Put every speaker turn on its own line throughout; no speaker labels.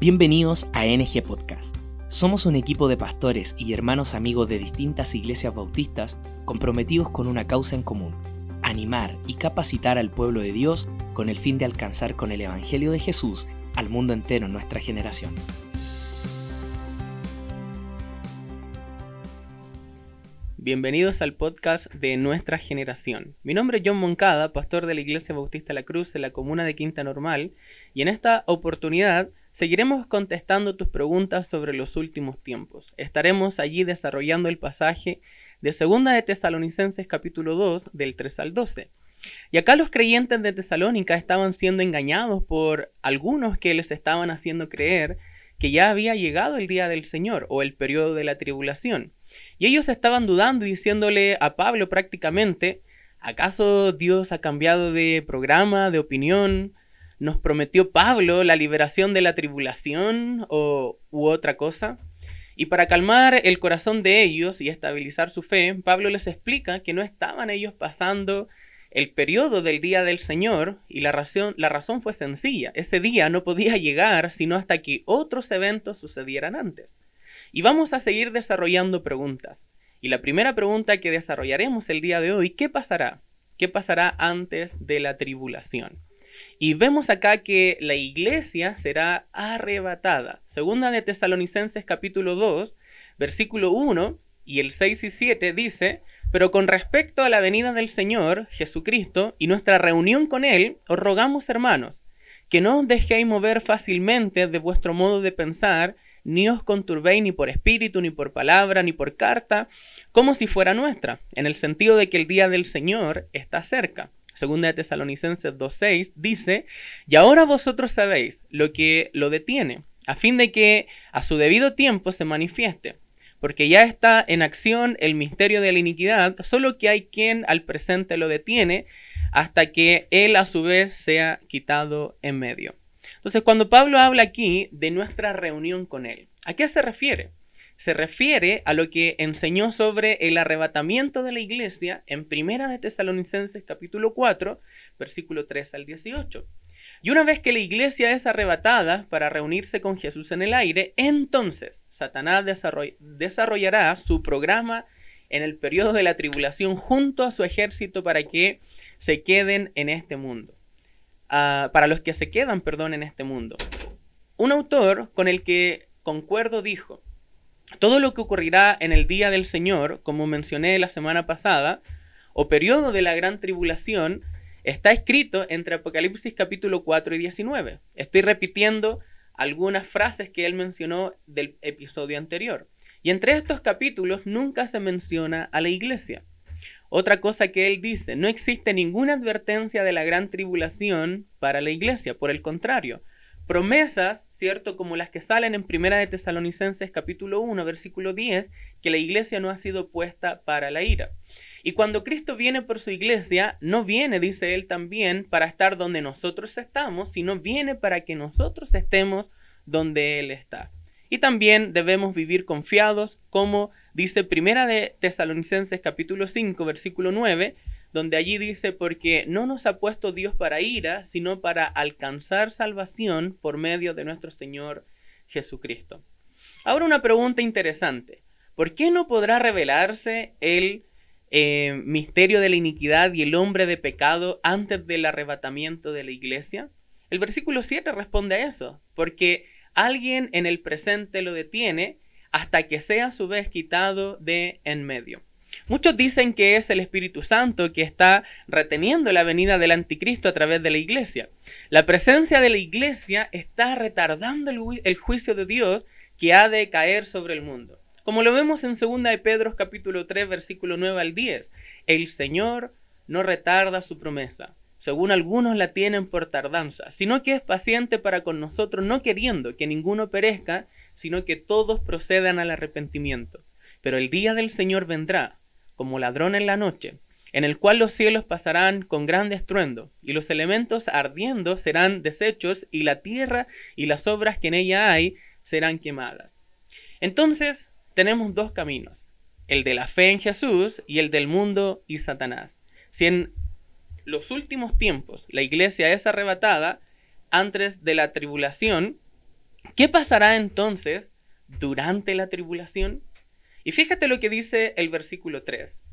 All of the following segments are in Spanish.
Bienvenidos a NG Podcast. Somos un equipo de pastores y hermanos amigos de distintas iglesias bautistas comprometidos con una causa en común, animar y capacitar al pueblo de Dios con el fin de alcanzar con el Evangelio de Jesús al mundo entero en nuestra generación.
Bienvenidos al podcast de Nuestra Generación. Mi nombre es John Moncada, pastor de la Iglesia Bautista La Cruz en la comuna de Quinta Normal, y en esta oportunidad Seguiremos contestando tus preguntas sobre los últimos tiempos. Estaremos allí desarrollando el pasaje de Segunda de Tesalonicenses capítulo 2 del 3 al 12. Y acá los creyentes de Tesalónica estaban siendo engañados por algunos que les estaban haciendo creer que ya había llegado el día del Señor o el periodo de la tribulación. Y ellos estaban dudando y diciéndole a Pablo prácticamente, ¿acaso Dios ha cambiado de programa, de opinión? Nos prometió Pablo la liberación de la tribulación o, u otra cosa. Y para calmar el corazón de ellos y estabilizar su fe, Pablo les explica que no estaban ellos pasando el periodo del día del Señor y la razón, la razón fue sencilla. Ese día no podía llegar sino hasta que otros eventos sucedieran antes. Y vamos a seguir desarrollando preguntas. Y la primera pregunta que desarrollaremos el día de hoy, ¿qué pasará? ¿Qué pasará antes de la tribulación? Y vemos acá que la iglesia será arrebatada. Segunda de Tesalonicenses capítulo 2, versículo 1 y el 6 y 7 dice, pero con respecto a la venida del Señor Jesucristo y nuestra reunión con Él, os rogamos hermanos, que no os dejéis mover fácilmente de vuestro modo de pensar, ni os conturbéis ni por espíritu, ni por palabra, ni por carta, como si fuera nuestra, en el sentido de que el día del Señor está cerca. Segunda de Tesalonicenses 2.6 dice, y ahora vosotros sabéis lo que lo detiene, a fin de que a su debido tiempo se manifieste, porque ya está en acción el misterio de la iniquidad, solo que hay quien al presente lo detiene hasta que él a su vez sea quitado en medio. Entonces, cuando Pablo habla aquí de nuestra reunión con él, ¿a qué se refiere? Se refiere a lo que enseñó sobre el arrebatamiento de la iglesia en Primera de Tesalonicenses capítulo 4, versículo 3 al 18. Y una vez que la iglesia es arrebatada para reunirse con Jesús en el aire, entonces Satanás desarrollará su programa en el periodo de la tribulación junto a su ejército para que se queden en este mundo. Ah, para los que se quedan, perdón, en este mundo. Un autor con el que concuerdo dijo, todo lo que ocurrirá en el día del Señor, como mencioné la semana pasada, o periodo de la gran tribulación, está escrito entre Apocalipsis capítulo 4 y 19. Estoy repitiendo algunas frases que él mencionó del episodio anterior. Y entre estos capítulos nunca se menciona a la iglesia. Otra cosa que él dice, no existe ninguna advertencia de la gran tribulación para la iglesia, por el contrario, promesas, ¿cierto? Como las que salen en Primera de Tesalonicenses capítulo 1, versículo 10, que la iglesia no ha sido puesta para la ira. Y cuando Cristo viene por su iglesia, no viene, dice él también, para estar donde nosotros estamos, sino viene para que nosotros estemos donde Él está. Y también debemos vivir confiados, como dice Primera de Tesalonicenses capítulo 5, versículo 9, donde allí dice, porque no nos ha puesto Dios para ira, sino para alcanzar salvación por medio de nuestro Señor Jesucristo. Ahora una pregunta interesante. ¿Por qué no podrá revelarse el eh, misterio de la iniquidad y el hombre de pecado antes del arrebatamiento de la iglesia? El versículo 7 responde a eso, porque alguien en el presente lo detiene hasta que sea a su vez quitado de en medio. Muchos dicen que es el Espíritu Santo que está reteniendo la venida del anticristo a través de la iglesia. La presencia de la iglesia está retardando el, juicio de Dios que ha de caer sobre el mundo. Como lo vemos en 2 de Pedro capítulo 3 versículo 9 al 10, el Señor no retarda su promesa, según algunos la tienen por tardanza, sino que es paciente para con nosotros, no queriendo que ninguno perezca, sino que todos procedan al arrepentimiento. Pero el día del Señor vendrá como ladrón en la noche, en el cual los cielos pasarán con gran estruendo, y los elementos ardiendo serán deshechos, y la tierra y las obras que en ella hay serán quemadas. Entonces tenemos dos caminos, el de la fe en Jesús y el del mundo y Satanás. Si en los últimos tiempos la iglesia es arrebatada, antes de la tribulación, ¿Qué pasará entonces durante la tribulación? Y fíjate lo que dice el versículo 3.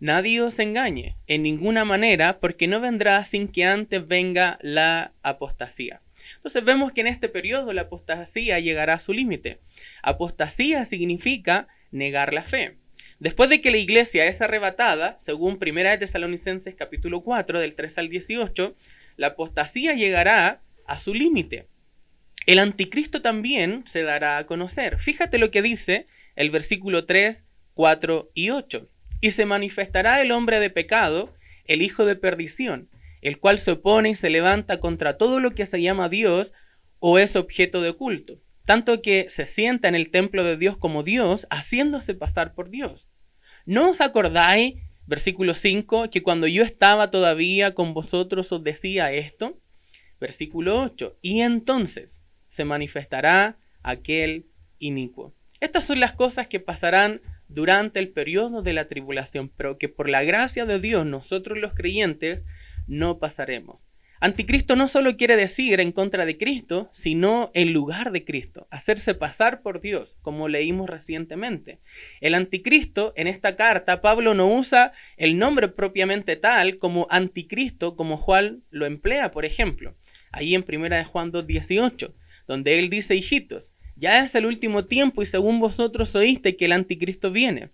Nadie os engañe en ninguna manera, porque no vendrá sin que antes venga la apostasía. Entonces vemos que en este periodo la apostasía llegará a su límite. Apostasía significa negar la fe. Después de que la iglesia es arrebatada, según 1 de Tesalonicenses capítulo 4 del 3 al 18, la apostasía llegará a su límite. El anticristo también se dará a conocer. Fíjate lo que dice el versículo 3, 4 y 8. Y se manifestará el hombre de pecado, el hijo de perdición, el cual se opone y se levanta contra todo lo que se llama Dios o es objeto de culto, tanto que se sienta en el templo de Dios como Dios, haciéndose pasar por Dios. ¿No os acordáis, versículo 5, que cuando yo estaba todavía con vosotros os decía esto? Versículo 8, y entonces se manifestará aquel inicuo. Estas son las cosas que pasarán durante el periodo de la tribulación, pero que por la gracia de Dios nosotros los creyentes no pasaremos. Anticristo no solo quiere decir en contra de Cristo, sino en lugar de Cristo, hacerse pasar por Dios, como leímos recientemente. El anticristo, en esta carta, Pablo no usa el nombre propiamente tal como anticristo, como Juan lo emplea, por ejemplo, ahí en 1 de Juan 2.18, donde él dice, hijitos, ya es el último tiempo y según vosotros oíste que el anticristo viene.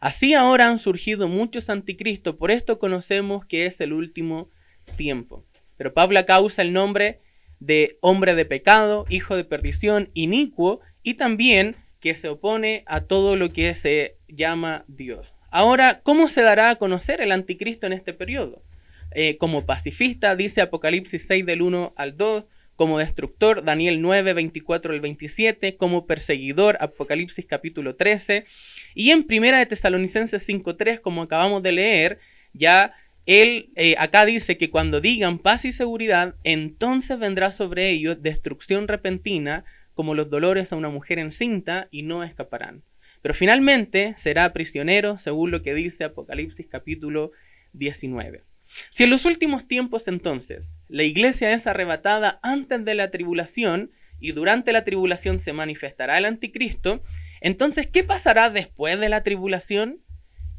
Así ahora han surgido muchos anticristos, por esto conocemos que es el último tiempo. Pero Pablo causa el nombre de hombre de pecado, hijo de perdición, inicuo, y también que se opone a todo lo que se llama Dios. Ahora, ¿cómo se dará a conocer el anticristo en este periodo? Eh, como pacifista, dice Apocalipsis 6 del 1 al 2, como destructor, Daniel 9, 24 al 27, como perseguidor, Apocalipsis capítulo 13, y en Primera de Tesalonicenses 5.3, como acabamos de leer, ya él eh, acá dice que cuando digan paz y seguridad, entonces vendrá sobre ellos destrucción repentina, como los dolores a una mujer encinta, y no escaparán. Pero finalmente será prisionero, según lo que dice Apocalipsis capítulo 19. Si en los últimos tiempos entonces la iglesia es arrebatada antes de la tribulación y durante la tribulación se manifestará el anticristo, entonces ¿qué pasará después de la tribulación?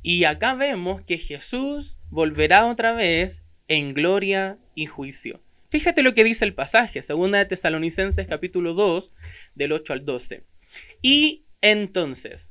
Y acá vemos que Jesús volverá otra vez en gloria y juicio. Fíjate lo que dice el pasaje, segunda de Tesalonicenses capítulo 2, del 8 al 12. Y entonces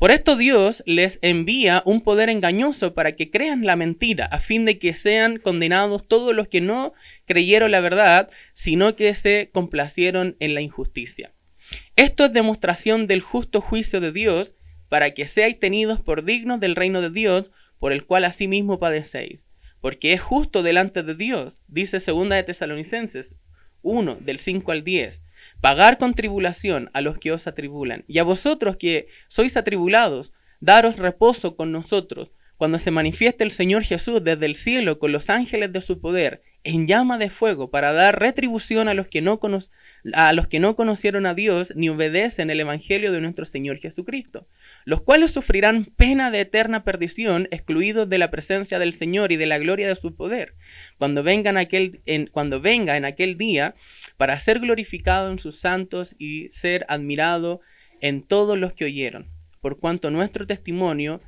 Por esto Dios les envía un poder engañoso para que crean la mentira, a fin de que sean condenados todos los que no creyeron la verdad, sino que se complacieron en la injusticia. Esto es demostración del justo juicio de Dios, para que seáis tenidos por dignos del reino de Dios, por el cual asimismo padecéis. Porque es justo delante de Dios, dice 2 de Tesalonicenses 1, del 5 al 10 pagar con tribulación a los que os atribulan, y a vosotros que sois atribulados, daros reposo con nosotros, cuando se manifieste el Señor Jesús desde el cielo con los ángeles de su poder, en llama de fuego, para dar retribución a los que no, a los que no conocieron a Dios ni obedecen el Evangelio de nuestro Señor Jesucristo, los cuales sufrirán pena de eterna perdición, excluidos de la presencia del Señor y de la gloria de su poder, cuando, vengan aquel, en, cuando venga en aquel día para ser glorificado en sus santos y ser admirado en todos los que oyeron, por cuanto nuestro testimonio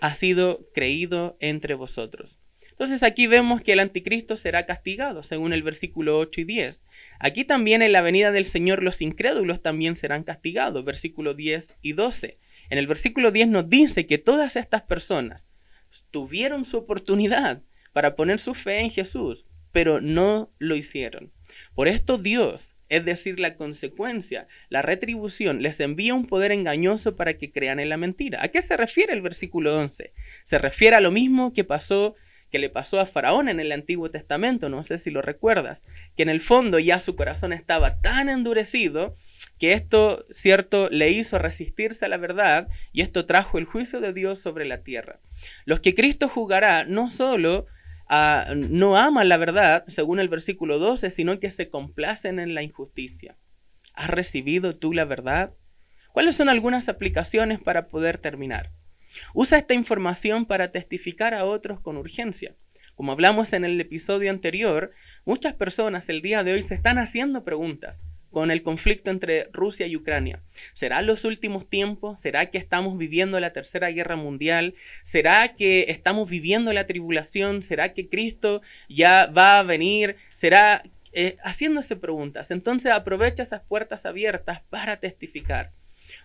ha sido creído entre vosotros. Entonces aquí vemos que el anticristo será castigado, según el versículo 8 y 10. Aquí también en la venida del Señor los incrédulos también serán castigados, versículo 10 y 12. En el versículo 10 nos dice que todas estas personas tuvieron su oportunidad para poner su fe en Jesús, pero no lo hicieron. Por esto Dios, es decir, la consecuencia, la retribución, les envía un poder engañoso para que crean en la mentira. ¿A qué se refiere el versículo 11? Se refiere a lo mismo que pasó que le pasó a Faraón en el Antiguo Testamento, no sé si lo recuerdas, que en el fondo ya su corazón estaba tan endurecido que esto, cierto, le hizo resistirse a la verdad y esto trajo el juicio de Dios sobre la tierra. Los que Cristo juzgará no solo ah, no aman la verdad, según el versículo 12, sino que se complacen en la injusticia. ¿Has recibido tú la verdad? ¿Cuáles son algunas aplicaciones para poder terminar? Usa esta información para testificar a otros con urgencia. Como hablamos en el episodio anterior, muchas personas el día de hoy se están haciendo preguntas con el conflicto entre Rusia y Ucrania. ¿Será los últimos tiempos? ¿Será que estamos viviendo la tercera guerra mundial? ¿Será que estamos viviendo la tribulación? ¿Será que Cristo ya va a venir? ¿Será eh, haciéndose preguntas? Entonces aprovecha esas puertas abiertas para testificar.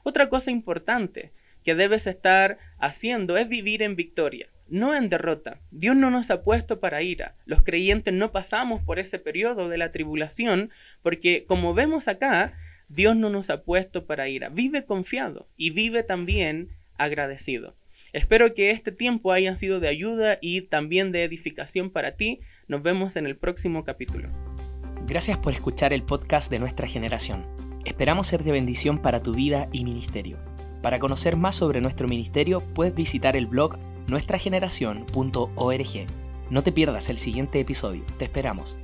Otra cosa importante que debes estar haciendo es vivir en victoria no en derrota. Dios no nos ha puesto para ira. Los creyentes no pasamos por ese periodo de la tribulación porque, como vemos acá, Dios no nos ha puesto para ira. Vive confiado y vive también agradecido. Espero que este tiempo haya sido de ayuda y también de edificación para ti. Nos vemos en el próximo capítulo.
Gracias por escuchar el podcast de nuestra generación. Esperamos ser de bendición para tu vida y ministerio. Para conocer más sobre nuestro ministerio, puedes visitar el blog nuestrageneración.org. No te pierdas el siguiente episodio, te esperamos.